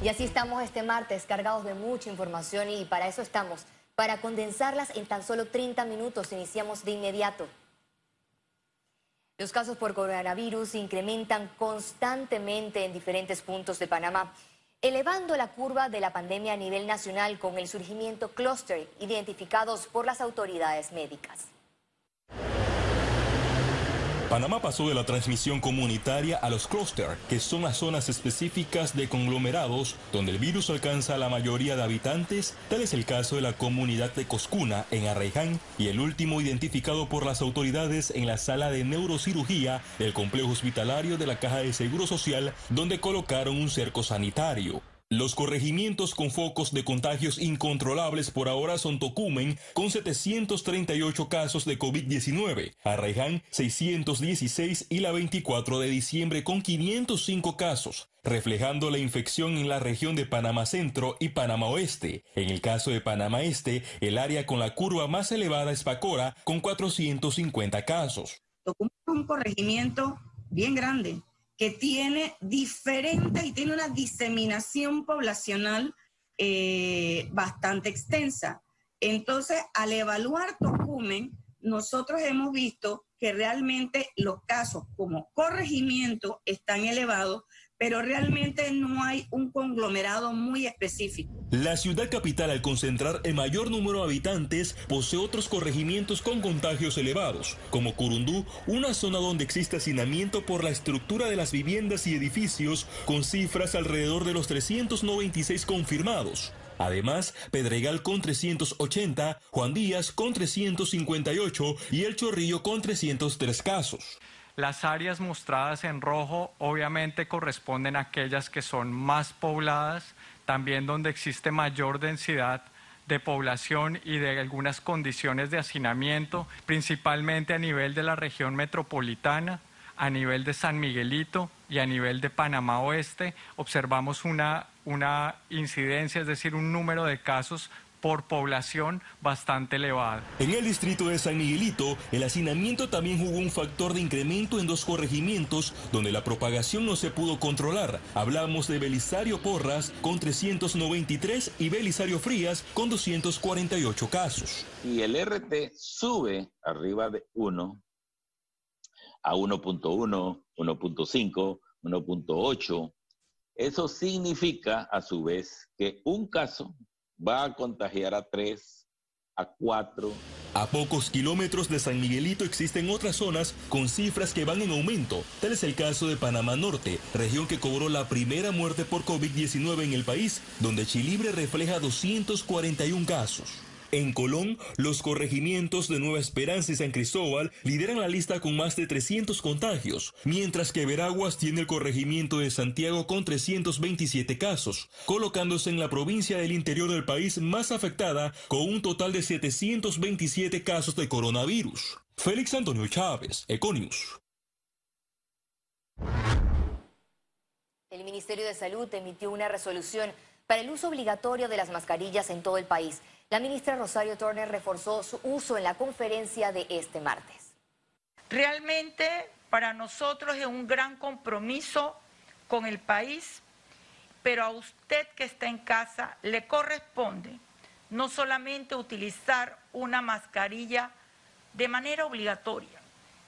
Y así estamos este martes, cargados de mucha información y para eso estamos, para condensarlas en tan solo 30 minutos. Iniciamos de inmediato. Los casos por coronavirus incrementan constantemente en diferentes puntos de Panamá, elevando la curva de la pandemia a nivel nacional con el surgimiento clúster identificados por las autoridades médicas. Panamá pasó de la transmisión comunitaria a los clúster, que son las zonas específicas de conglomerados donde el virus alcanza a la mayoría de habitantes. Tal es el caso de la comunidad de Coscuna, en Arraiján, y el último identificado por las autoridades en la sala de neurocirugía del complejo hospitalario de la Caja de Seguro Social, donde colocaron un cerco sanitario. Los corregimientos con focos de contagios incontrolables por ahora son Tocumen con 738 casos de COVID-19, Arraiján 616 y la 24 de diciembre con 505 casos, reflejando la infección en la región de Panamá Centro y Panamá Oeste. En el caso de Panamá Este, el área con la curva más elevada es Pacora con 450 casos. Tocumen es un corregimiento bien grande que tiene diferente y tiene una diseminación poblacional eh, bastante extensa. Entonces, al evaluar Tocumen, nosotros hemos visto que realmente los casos como corregimiento están elevados, pero realmente no hay un conglomerado muy específico. La ciudad capital, al concentrar el mayor número de habitantes, posee otros corregimientos con contagios elevados, como Curundú, una zona donde existe hacinamiento por la estructura de las viviendas y edificios, con cifras alrededor de los 396 confirmados. Además, Pedregal con 380, Juan Díaz con 358 y El Chorrillo con 303 casos. Las áreas mostradas en rojo obviamente corresponden a aquellas que son más pobladas, también donde existe mayor densidad de población y de algunas condiciones de hacinamiento, principalmente a nivel de la región metropolitana, a nivel de San Miguelito y a nivel de Panamá Oeste. Observamos una, una incidencia, es decir, un número de casos por población bastante elevada. En el distrito de San Miguelito, el hacinamiento también jugó un factor de incremento en dos corregimientos donde la propagación no se pudo controlar. Hablamos de Belisario Porras con 393 y Belisario Frías con 248 casos. Y el RT sube arriba de 1 a 1.1, 1.5, 1.8, eso significa a su vez que un caso va a contagiar a tres, a cuatro. A pocos kilómetros de San Miguelito existen otras zonas con cifras que van en aumento. Tal es el caso de Panamá Norte, región que cobró la primera muerte por COVID-19 en el país, donde Chilibre refleja 241 casos. En Colón, los corregimientos de Nueva Esperanza y San Cristóbal lideran la lista con más de 300 contagios, mientras que Veraguas tiene el corregimiento de Santiago con 327 casos, colocándose en la provincia del interior del país más afectada con un total de 727 casos de coronavirus. Félix Antonio Chávez, Econius. El Ministerio de Salud emitió una resolución para el uso obligatorio de las mascarillas en todo el país. La ministra Rosario Turner reforzó su uso en la conferencia de este martes. Realmente para nosotros es un gran compromiso con el país, pero a usted que está en casa le corresponde no solamente utilizar una mascarilla de manera obligatoria,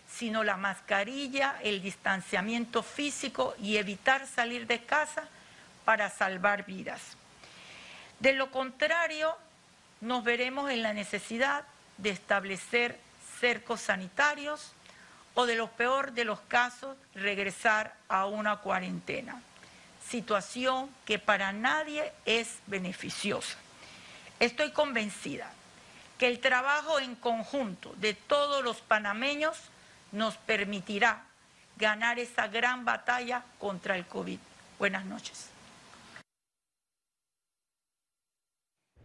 sino la mascarilla, el distanciamiento físico y evitar salir de casa para salvar vidas. De lo contrario, nos veremos en la necesidad de establecer cercos sanitarios o de lo peor de los casos, regresar a una cuarentena, situación que para nadie es beneficiosa. Estoy convencida que el trabajo en conjunto de todos los panameños nos permitirá ganar esa gran batalla contra el COVID. Buenas noches.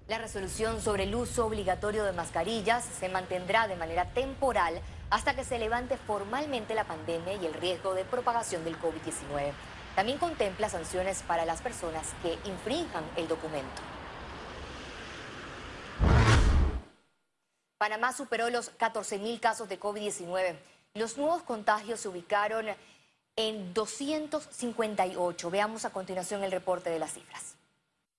La resolución sobre el uso obligatorio de mascarillas se mantendrá de manera temporal hasta que se levante formalmente la pandemia y el riesgo de propagación del COVID-19. También contempla sanciones para las personas que infrinjan el documento. Panamá superó los 14.000 casos de COVID-19. Los nuevos contagios se ubicaron en 258. Veamos a continuación el reporte de las cifras.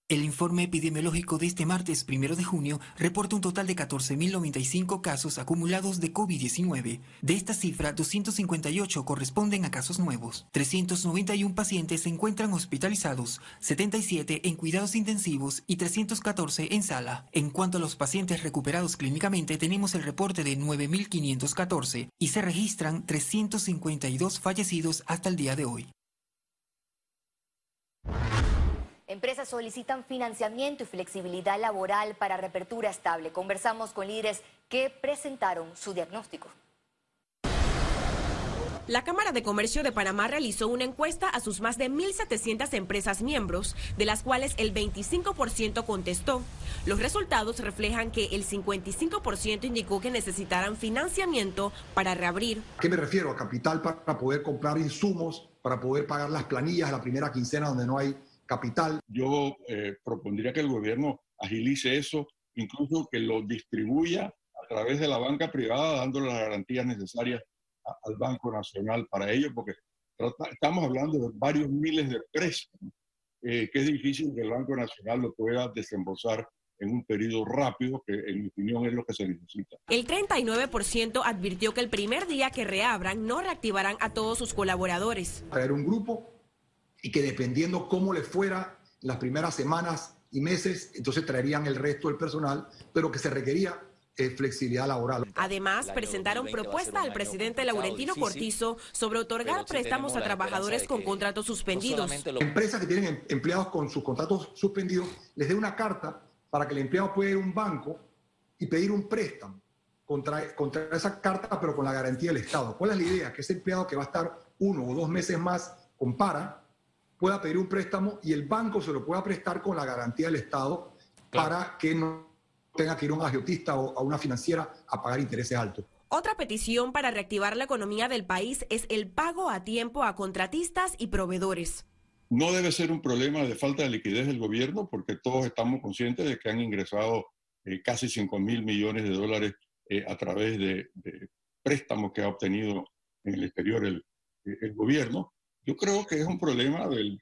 El informe epidemiológico de este martes 1 de junio reporta un total de 14.095 casos acumulados de COVID-19. De esta cifra, 258 corresponden a casos nuevos. 391 pacientes se encuentran hospitalizados, 77 en cuidados intensivos y 314 en sala. En cuanto a los pacientes recuperados clínicamente, tenemos el reporte de 9.514 y se registran 352 fallecidos hasta el día de hoy. Empresas solicitan financiamiento y flexibilidad laboral para reapertura estable. Conversamos con líderes que presentaron su diagnóstico. La Cámara de Comercio de Panamá realizó una encuesta a sus más de 1.700 empresas miembros, de las cuales el 25% contestó. Los resultados reflejan que el 55% indicó que necesitarán financiamiento para reabrir. ¿A qué me refiero? A capital para poder comprar insumos, para poder pagar las planillas a la primera quincena donde no hay capital. Yo eh, propondría que el gobierno agilice eso, incluso que lo distribuya a través de la banca privada, dándole las garantías necesarias al Banco Nacional para ello, porque estamos hablando de varios miles de préstamos, eh, que es difícil que el Banco Nacional lo pueda desembolsar en un periodo rápido, que en mi opinión es lo que se necesita. El 39% advirtió que el primer día que reabran no reactivarán a todos sus colaboradores. Traer un grupo y que dependiendo cómo le fuera las primeras semanas y meses, entonces traerían el resto del personal, pero que se requería eh, flexibilidad laboral. Además, presentaron propuesta al presidente Laurentino Cortizo sobre otorgar préstamos a trabajadores con contratos suspendidos. Empresas que tienen em, empleados con sus contratos suspendidos, les dé una carta para que el empleado pueda ir a un banco y pedir un préstamo contra, contra esa carta, pero con la garantía del Estado. ¿Cuál es la idea? Que ese empleado que va a estar uno o dos meses más compara pueda pedir un préstamo y el banco se lo pueda prestar con la garantía del Estado para que no tenga que ir a un agiotista o a una financiera a pagar intereses altos. Otra petición para reactivar la economía del país es el pago a tiempo a contratistas y proveedores. No debe ser un problema de falta de liquidez del gobierno porque todos estamos conscientes de que han ingresado eh, casi 5 mil millones de dólares eh, a través de, préstamos que ha obtenido en el exterior el gobierno. Yo creo que es un problema del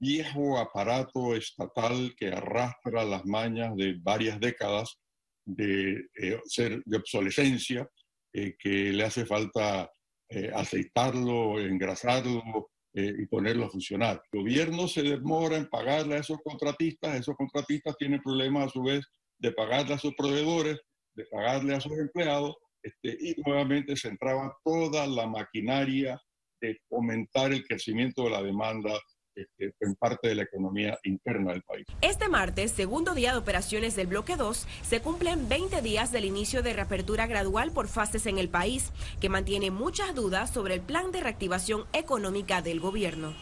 viejo aparato estatal que arrastra las mañas de varias décadas de eh, ser de obsolescencia, eh, que le hace falta eh, aceitarlo, engrasarlo y ponerlo a funcionar. El gobierno se demora en pagarle a esos contratistas, esos contratistas tienen problemas a su vez de pagarle a sus proveedores, de pagarle a sus empleados, este, y nuevamente se entraba toda la maquinaria de fomentar el crecimiento de la demanda este, en parte de la economía interna del país. Este martes, segundo día de operaciones del bloque 2, se cumplen 20 días del inicio de reapertura gradual por fases en el país, que mantiene muchas dudas sobre el plan de reactivación económica del gobierno.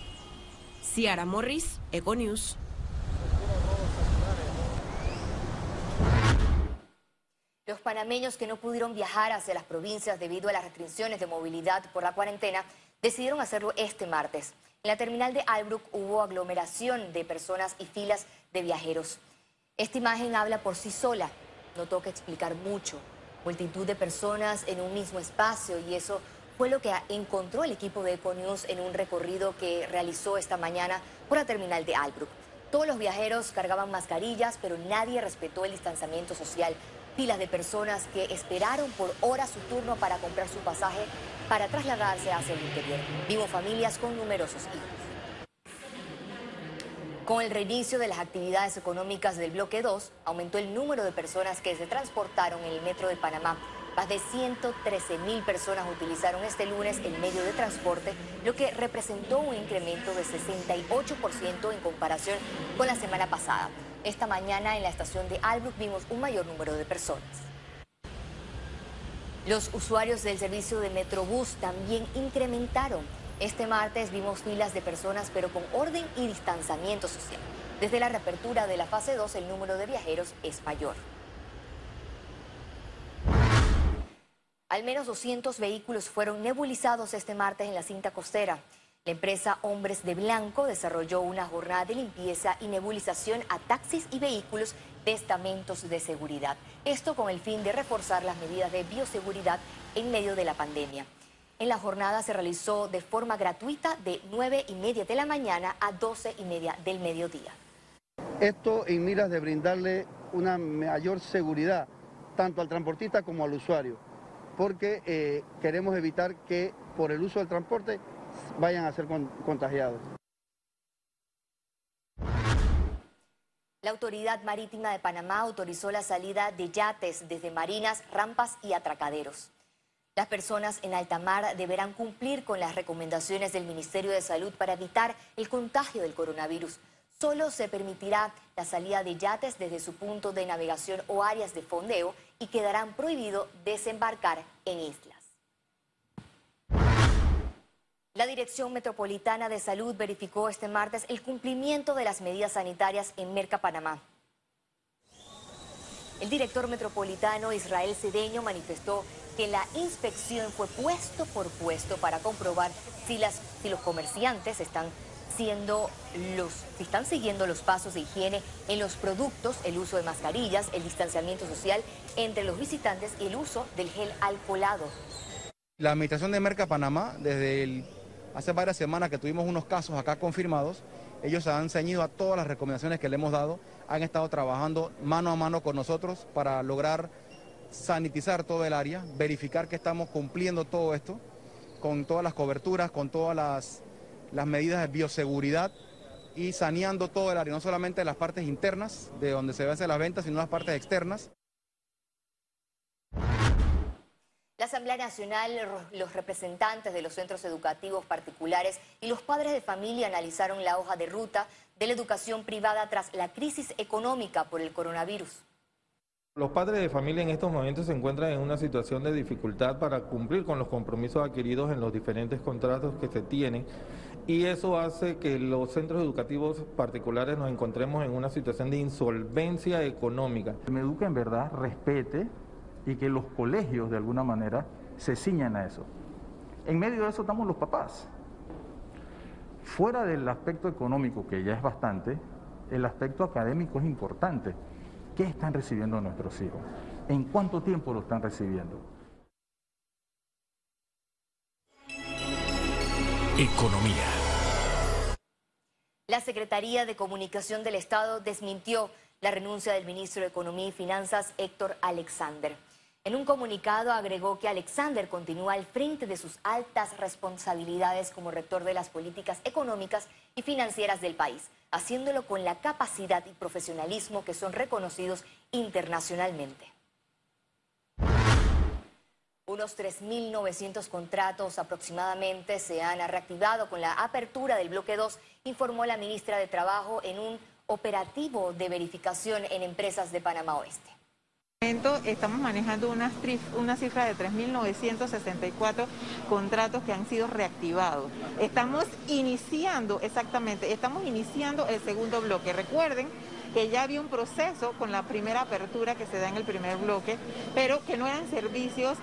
Ciara Morris, Econews. Los panameños que no pudieron viajar hacia las provincias debido a las restricciones de movilidad por la cuarentena decidieron hacerlo este martes. En la terminal de Albrook hubo aglomeración de personas y filas de viajeros. Esta imagen habla por sí sola, no toca explicar mucho. Multitud de personas en un mismo espacio y eso fue lo que encontró el equipo de Econews en un recorrido que realizó esta mañana por la terminal de Albrook. Todos los viajeros cargaban mascarillas, pero nadie respetó el distanciamiento social filas de personas que esperaron por horas su turno para comprar su pasaje para trasladarse hacia el interior. Vimos familias con numerosos hijos. Con el reinicio de las actividades económicas del bloque 2, aumentó el número de personas que se transportaron en el metro de Panamá. Más de 113 mil personas utilizaron este lunes el medio de transporte, lo que representó un incremento de 68% en comparación con la semana pasada. Esta mañana en la estación de Albrook vimos un mayor número de personas. Los usuarios del servicio de Metrobús también incrementaron. Este martes vimos filas de personas, pero con orden y distanciamiento social. Desde la reapertura de la fase 2, el número de viajeros es mayor. Al menos 200 vehículos fueron nebulizados este martes en la cinta costera. La empresa Hombres de Blanco desarrolló una jornada de limpieza y nebulización a taxis y vehículos de estamentos de seguridad. Esto con el fin de reforzar las medidas de bioseguridad en medio de la pandemia. En la jornada se realizó de forma gratuita de 9 y media de la mañana a 12 y media del mediodía. Esto en miras de brindarle una mayor seguridad tanto al transportista como al usuario, porque eh, queremos evitar que por el uso del transporte vayan a ser contagiados. La Autoridad Marítima de Panamá autorizó la salida de yates desde marinas, rampas y atracaderos. Las personas en alta mar deberán cumplir con las recomendaciones del Ministerio de Salud para evitar el contagio del coronavirus. Solo se permitirá la salida de yates desde su punto de navegación o áreas de fondeo y quedarán prohibido desembarcar en islas. La Dirección Metropolitana de Salud verificó este martes el cumplimiento de las medidas sanitarias en Merca, Panamá. El director metropolitano Israel Cedeño manifestó que la inspección fue puesto por puesto para comprobar si, las, si los comerciantes están siendo los, si están siguiendo los pasos de higiene en los productos, el uso de mascarillas, el distanciamiento social entre los visitantes y el uso del gel alcoholado. La administración de Merca Panamá, desde el Hace varias semanas que tuvimos unos casos acá confirmados, ellos han ceñido a todas las recomendaciones que le hemos dado, han estado trabajando mano a mano con nosotros para lograr sanitizar todo el área, verificar que estamos cumpliendo todo esto, con todas las coberturas, con todas las, medidas de bioseguridad y saneando todo el área, no solamente las partes internas de donde se hacen las ventas, sino las partes externas. Asamblea Nacional, los representantes de los centros educativos particulares y los padres de familia analizaron la hoja de ruta de la educación privada tras la crisis económica por el coronavirus. Los padres de familia en estos momentos se encuentran en una situación de dificultad para cumplir con los compromisos adquiridos en los diferentes contratos que se tienen y eso hace que los centros educativos particulares nos encontremos en una situación de insolvencia económica. Me educa en verdad, respete y que los colegios de alguna manera se ciñan a eso. En medio de eso estamos los papás. Fuera del aspecto económico, que ya es bastante, el aspecto académico es importante. ¿Qué están recibiendo nuestros hijos? ¿En cuánto tiempo lo están recibiendo? Economía. La Secretaría de Comunicación del Estado desmintió la renuncia del ministro de Economía y Finanzas, Héctor Alexander. En un comunicado agregó que Alexander continúa al frente de sus altas responsabilidades como rector de las políticas económicas y financieras del país, haciéndolo con la capacidad y profesionalismo que son reconocidos internacionalmente. Unos 3.900 contratos aproximadamente se han reactivado con la apertura del bloque 2, informó la ministra de Trabajo en un operativo de verificación en empresas de Panamá Oeste estamos manejando una, cifra de 3.964 contratos que han sido reactivados. Estamos iniciando, exactamente, estamos iniciando el segundo bloque. Recuerden que ya había un proceso con la primera apertura que se da en el primer bloque, pero que no eran servicios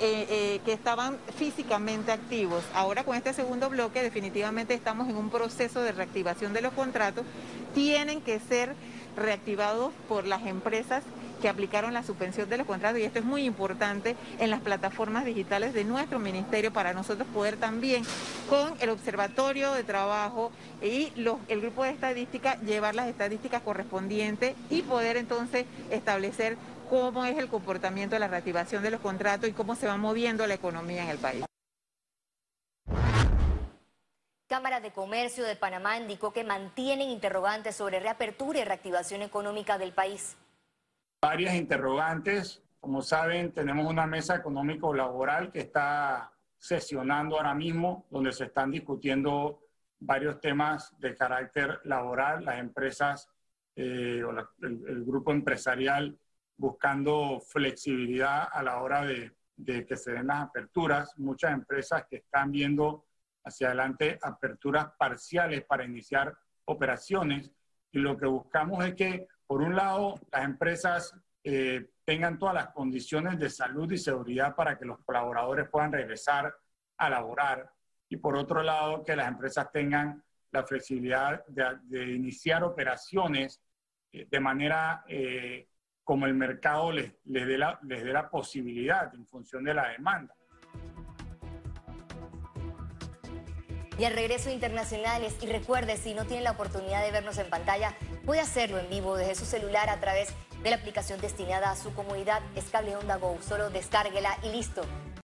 eh, eh, que estaban físicamente activos. Ahora con este segundo bloque definitivamente estamos en un proceso de reactivación de los contratos. Tienen que ser reactivados por las empresas que aplicaron la suspensión de los contratos y esto es muy importante en las plataformas digitales de nuestro ministerio para nosotros poder también con el observatorio de trabajo y el grupo de estadística llevar las estadísticas correspondientes y poder entonces establecer cómo es el comportamiento de la reactivación de los contratos y cómo se va moviendo la economía en el país. Cámara de Comercio de Panamá indicó que mantienen interrogantes sobre reapertura y reactivación económica del país varias interrogantes. Como saben, tenemos una mesa económico-laboral que está sesionando ahora mismo, donde se están discutiendo varios temas de carácter laboral, las empresas eh, o el, grupo empresarial buscando flexibilidad a la hora de, de que se den las aperturas. Muchas empresas que están viendo hacia adelante aperturas parciales para iniciar operaciones y lo que buscamos es que por un lado, las empresas eh, tengan todas las condiciones de salud y seguridad para que los colaboradores puedan regresar a laborar. Y por otro lado, que las empresas tengan la flexibilidad de, iniciar operaciones eh, de manera eh, como el mercado les, dé la, les dé la posibilidad en función de la demanda. Y al regreso internacionales, y recuerde, si no tiene la oportunidad de vernos en pantalla, puede hacerlo en vivo desde su celular a través de la aplicación destinada a su comunidad. Es Cable Onda Go, solo descárguela y listo.